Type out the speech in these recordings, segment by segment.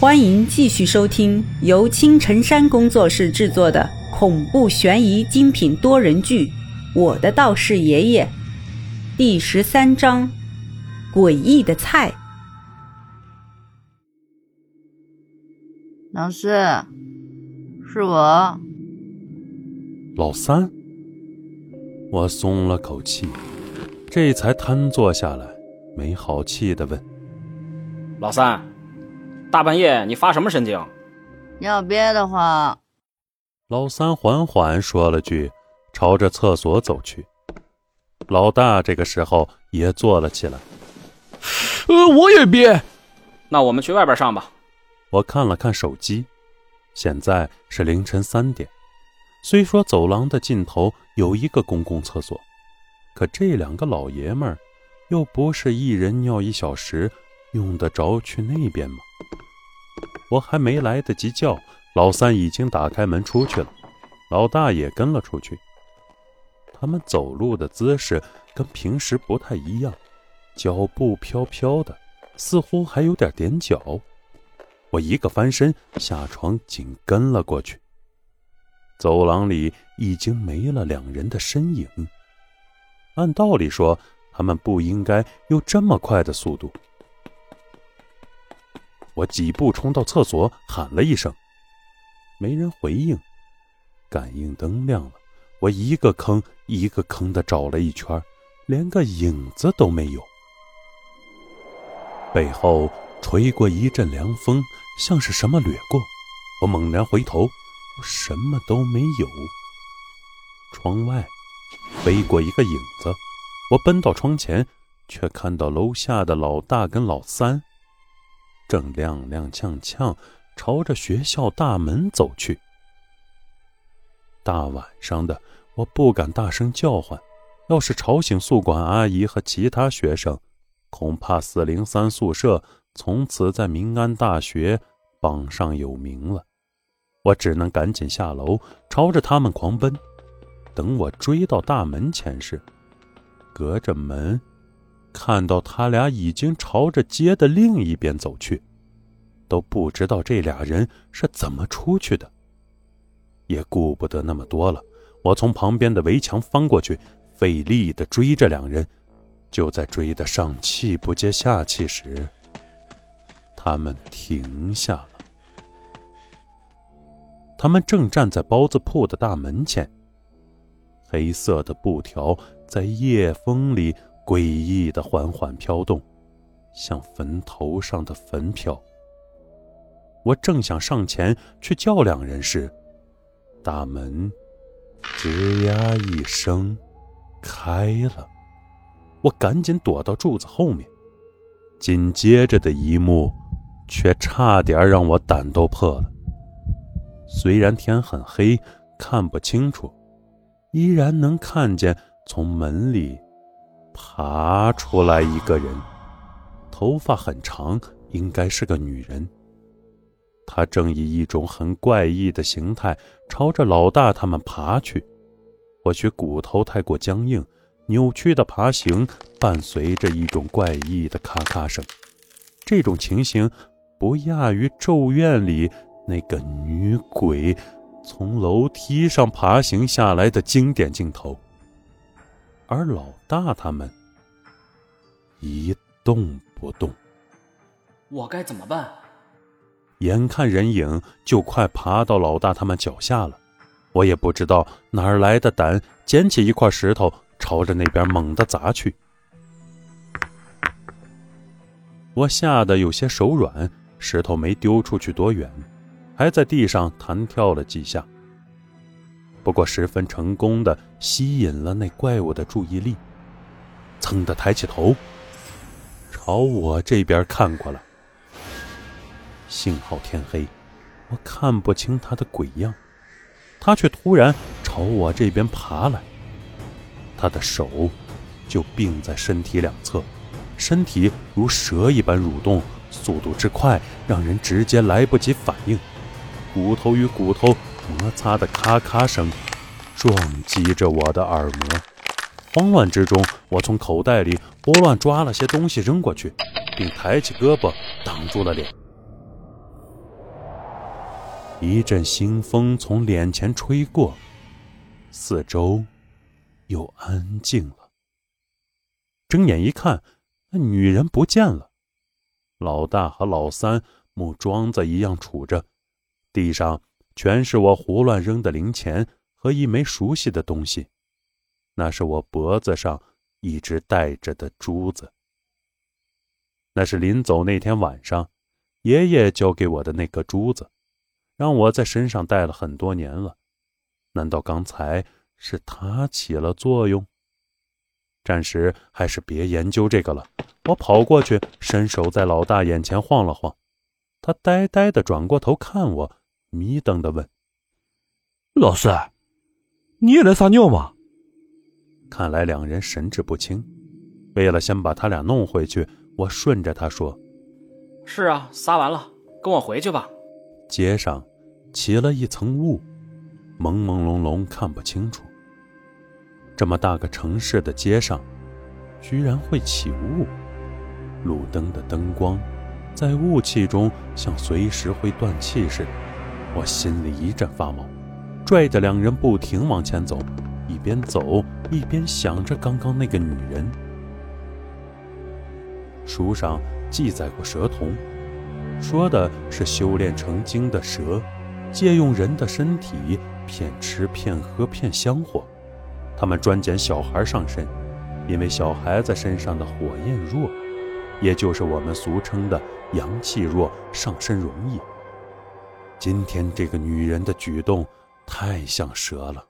欢迎继续收听由青城山工作室制作的恐怖悬疑精品多人剧《我的道士爷爷》第十三章：诡异的菜。老四，是我。老三，我松了口气，这才瘫坐下来，没好气的问：“老三。”大半夜你发什么神经？要憋得慌。老三缓缓说了句，朝着厕所走去。老大这个时候也坐了起来。呃，我也憋。那我们去外边上吧。我看了看手机，现在是凌晨三点。虽说走廊的尽头有一个公共厕所，可这两个老爷们儿又不是一人尿一小时，用得着去那边吗？我还没来得及叫，老三已经打开门出去了，老大也跟了出去。他们走路的姿势跟平时不太一样，脚步飘飘的，似乎还有点踮脚。我一个翻身下床，紧跟了过去。走廊里已经没了两人的身影。按道理说，他们不应该有这么快的速度。我几步冲到厕所，喊了一声，没人回应。感应灯亮了，我一个坑一个坑的找了一圈，连个影子都没有。背后吹过一阵凉风，像是什么掠过。我猛然回头，什么都没有。窗外飞过一个影子，我奔到窗前，却看到楼下的老大跟老三。正踉踉跄跄朝着学校大门走去。大晚上的，我不敢大声叫唤，要是吵醒宿管阿姨和其他学生，恐怕四零三宿舍从此在民安大学榜上有名了。我只能赶紧下楼，朝着他们狂奔。等我追到大门前时，隔着门。看到他俩已经朝着街的另一边走去，都不知道这俩人是怎么出去的，也顾不得那么多了。我从旁边的围墙翻过去，费力的追着两人。就在追得上气不接下气时，他们停下了。他们正站在包子铺的大门前，黑色的布条在夜风里。诡异的缓缓飘动，像坟头上的坟票。我正想上前去叫两人时，大门吱呀一声开了。我赶紧躲到柱子后面，紧接着的一幕却差点让我胆都破了。虽然天很黑，看不清楚，依然能看见从门里。爬出来一个人，头发很长，应该是个女人。她正以一种很怪异的形态朝着老大他们爬去。或许骨头太过僵硬，扭曲的爬行伴随着一种怪异的咔咔声。这种情形不亚于《咒怨》里那个女鬼从楼梯上爬行下来的经典镜头。而老大他们一动不动，我该怎么办？眼看人影就快爬到老大他们脚下了，我也不知道哪儿来的胆，捡起一块石头朝着那边猛地砸去。我吓得有些手软，石头没丢出去多远，还在地上弹跳了几下。不过，十分成功的吸引了那怪物的注意力，噌的抬起头，朝我这边看过来。幸好天黑，我看不清他的鬼样，他却突然朝我这边爬来。他的手就并在身体两侧，身体如蛇一般蠕动，速度之快，让人直接来不及反应，骨头与骨头。摩擦的咔咔声撞击着我的耳膜，慌乱之中，我从口袋里拨乱抓了些东西扔过去，并抬起胳膊挡住了脸。一阵新风从脸前吹过，四周又安静了。睁眼一看，那女人不见了。老大和老三木桩子一样杵着，地上全是我胡乱扔的零钱和一枚熟悉的东西，那是我脖子上一直戴着的珠子。那是临走那天晚上，爷爷交给我的那颗珠子，让我在身上戴了很多年了。难道刚才是它起了作用？暂时还是别研究这个了。我跑过去，伸手在老大眼前晃了晃，他呆呆的转过头看我，迷瞪的问：“老师，你也来撒尿吗？”看来两人神志不清。为了先把他俩弄回去。我顺着他说：“是啊，撒完了，跟我回去吧。”街上起了一层雾，朦朦胧胧看不清楚。这么大个城市的街上，居然会起雾，路灯的灯光在雾气中像随时会断气似的。我心里一阵发毛，拽着两人不停往前走，一边走一边想着刚刚那个女人。书上记载过蛇童，说的是修炼成精的蛇，借用人的身体骗吃骗喝骗香火。他们专捡小孩上身，因为小孩子身上的火焰弱，也就是我们俗称的阳气弱，上身容易。今天这个女人的举动太像蛇了。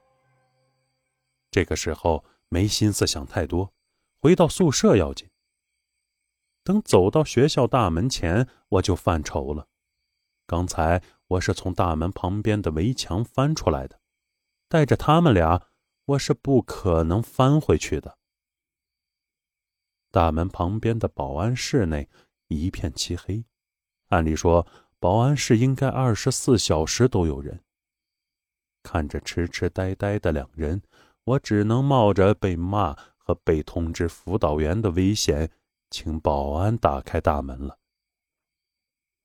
这个时候没心思想太多，回到宿舍要紧。等走到学校大门前，我就犯愁了。刚才我是从大门旁边的围墙翻出来的，带着他们俩，我是不可能翻回去的。大门旁边的保安室内一片漆黑，按理说保安室应该二十四小时都有人。看着痴痴呆呆的两人，我只能冒着被骂和被通知辅导员的危险。请保安打开大门了。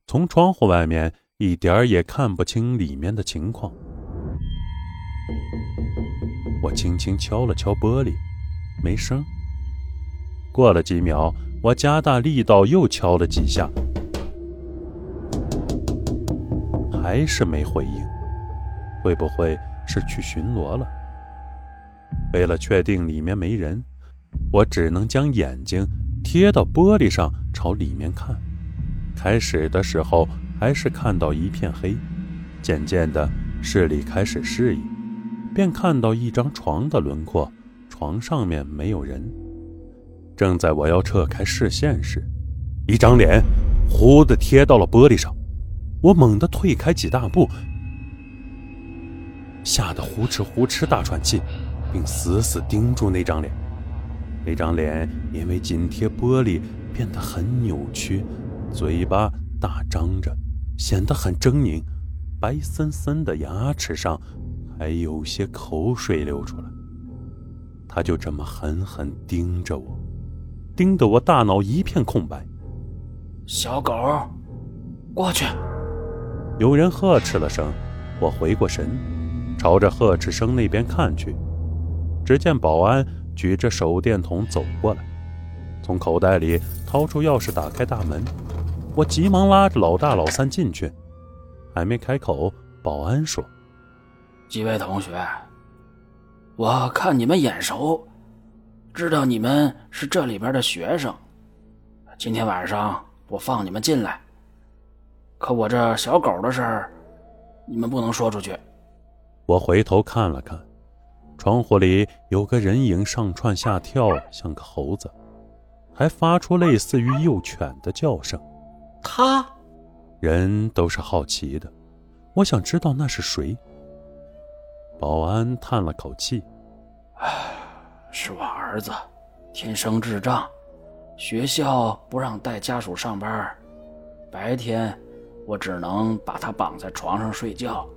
从窗户外面一点儿也看不清里面的情况。我轻轻敲了敲玻璃，没声。过了几秒，我加大力道又敲了几下，还是没回应。会不会是去巡逻了？为了确定里面没人，我只能将眼睛。贴到玻璃上，朝里面看。开始的时候还是看到一片黑，渐渐的视力开始适应，便看到一张床的轮廓。床上面没有人。正在我要撤开视线时，一张脸忽地贴到了玻璃上。我猛地退开几大步，吓得呼哧呼哧大喘气，并死死盯住那张脸。那张脸因为紧贴玻璃变得很扭曲，嘴巴大张着，显得很狰狞，白森森的牙齿上还有些口水流出来。他就这么狠狠盯着我，盯得我大脑一片空白。小狗，过去！有人呵斥了声，我回过神，朝着呵斥声那边看去，只见保安。举着手电筒走过来，从口袋里掏出钥匙打开大门。我急忙拉着老大、老三进去，还没开口，保安说：“几位同学，我看你们眼熟，知道你们是这里边的学生。今天晚上我放你们进来，可我这小狗的事儿，你们不能说出去。”我回头看了看。窗户里有个人影上窜下跳，像个猴子，还发出类似于幼犬的叫声。他，人都是好奇的，我想知道那是谁。保安叹了口气：“唉，是我儿子，天生智障，学校不让带家属上班，白天我只能把他绑在床上睡觉。”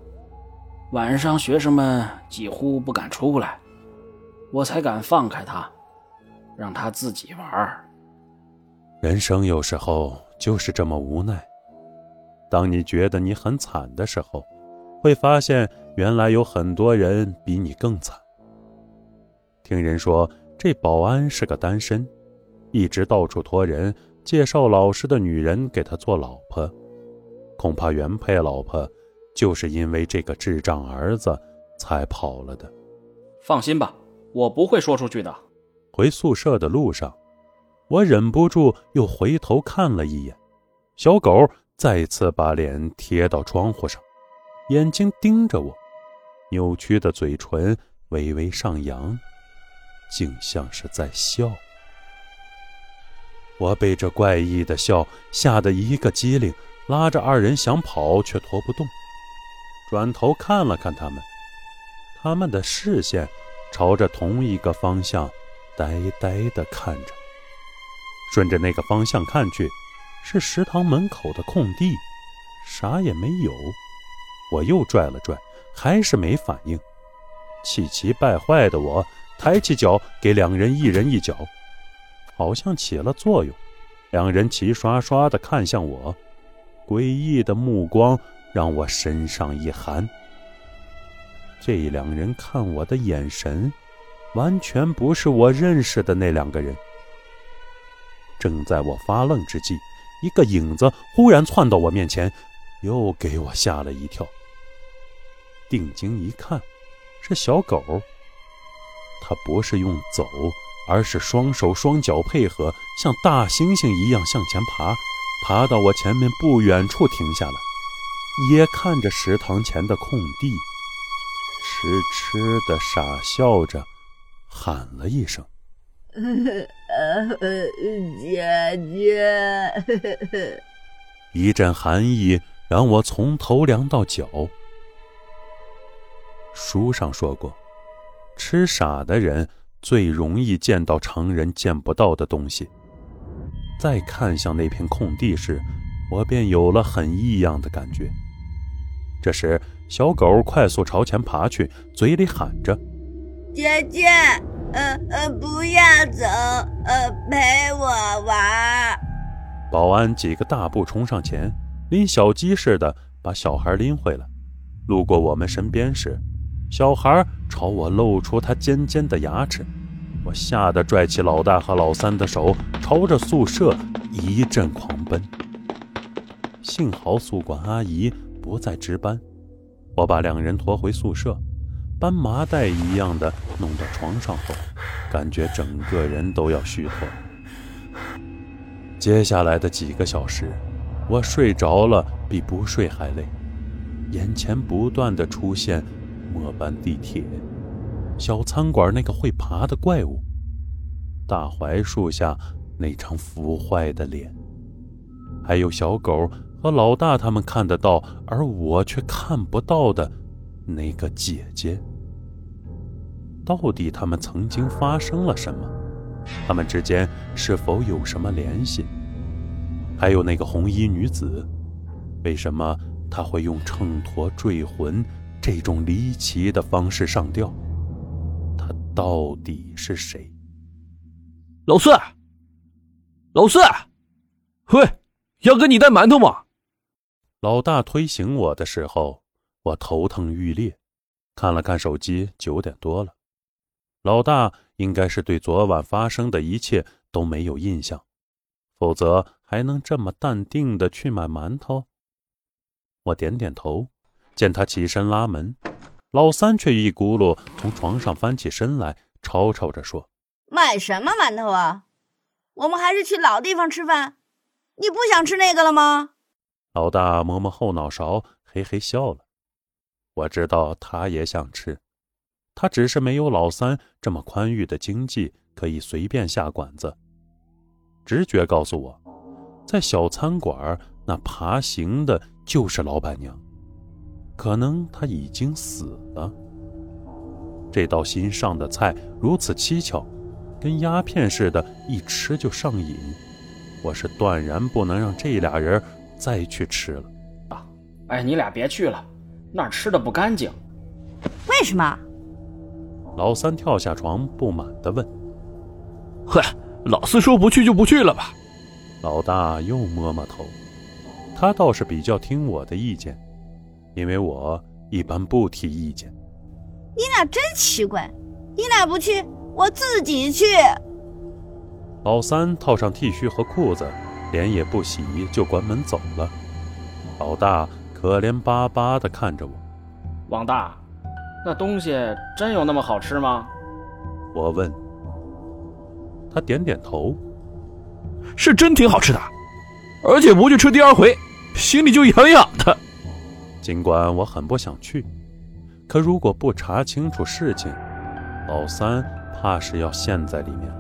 晚上，学生们几乎不敢出来，我才敢放开他，让他自己玩。人生有时候就是这么无奈。当你觉得你很惨的时候，会发现原来有很多人比你更惨。听人说这保安是个单身，一直到处托人介绍老实的女人给他做老婆，恐怕原配老婆就是因为这个智障儿子才跑了的。放心吧，我不会说出去的。回宿舍的路上，我忍不住又回头看了一眼，小狗再次把脸贴到窗户上，眼睛盯着我，扭曲的嘴唇微微上扬，竟像是在笑。我被这怪异的笑吓得一个机灵，拉着二人想跑却拖不动，转头看了看他们。他们的视线朝着同一个方向，呆呆地看着。顺着那个方向看去，是食堂门口的空地，啥也没有。我又拽了拽，还是没反应。气急败坏的我抬起脚给两人一人一脚，好像起了作用。两人齐刷刷地看向我，诡异的目光让我身上一寒。这两人看我的眼神，完全不是我认识的那两个人。正在我发愣之际，一个影子忽然窜到我面前，又给我吓了一跳。定睛一看，是小狗。它不是用走，而是双手双脚配合，像大猩猩一样向前爬，爬到我前面不远处停下了，也看着食堂前的空地。痴痴的傻笑着，喊了一声：“姐姐。”一阵寒意让我从头凉到脚。书上说过，痴傻的人最容易见到常人见不到的东西。再看向那片空地时，我便有了很异样的感觉。这时，小狗快速朝前爬去，嘴里喊着：“姐姐，呃呃，不要走，呃，陪我玩。”保安几个大步冲上前，拎小鸡似的把小孩拎回来。路过我们身边时，小孩朝我露出他尖尖的牙齿，我吓得拽起老大和老三的手，朝着宿舍一阵狂奔。幸好宿管阿姨不在值班。我把两人拖回宿舍，搬麻袋一样的弄到床上后，感觉整个人都要虚脱。接下来的几个小时，我睡着了比不睡还累，眼前不断的出现末班地铁、小餐馆那个会爬的怪物、大槐树下那张腐坏的脸，还有小狗。和老大他们看得到，而我却看不到的那个姐姐，到底他们曾经发生了什么？他们之间是否有什么联系？还有那个红衣女子，为什么她会用秤砣坠魂这种离奇的方式上吊？她到底是谁？老四，老四，喂，要给你带馒头吗？老大推醒我的时候，我头疼欲裂，看了看手机，九点多了。老大应该是对昨晚发生的一切都没有印象，否则还能这么淡定的去买馒头。我点点头，见他起身拉门，老三却一咕噜从床上翻起身来，吵吵着说：“买什么馒头啊？我们还是去老地方吃饭。你不想吃那个了吗？”老大摸摸后脑勺，嘿嘿笑了。我知道他也想吃，他只是没有老三这么宽裕的经济，可以随便下馆子。直觉告诉我，在小餐馆那爬行的就是老板娘，可能他已经死了。这道新上的菜如此蹊跷，跟鸦片似的，一吃就上瘾。我是断然不能让这俩人。再去吃了，啊！哎，你俩别去了，那儿吃的不干净。为什么？老三跳下床，不满的问：“哼，老四说不去就不去了吧？”老大又摸摸头，他倒是比较听我的意见，因为我一般不提意见。你俩真奇怪，你俩不去，我自己去。老三套上 T 恤和裤子，脸也不洗就关门走了。老大可怜巴巴地看着我。王大，那东西真有那么好吃吗？我问。他点点头，是真挺好吃的，而且不去吃第二回，心里就痒痒的。尽管我很不想去，可如果不查清楚事情，老三怕是要陷在里面。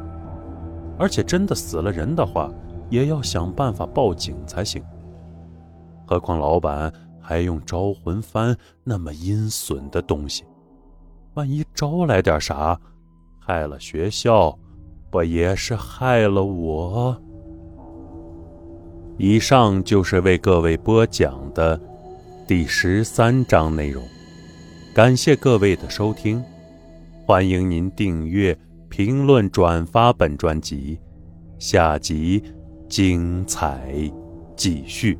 而且真的死了人的话，也要想办法报警才行。何况老板还用招魂幡那么阴损的东西，万一招来点啥，害了学校。不也是害了我？以上就是为各位播讲的第十三章内容，感谢各位的收听，欢迎您订阅、评论、转发本专辑，下集精彩继续。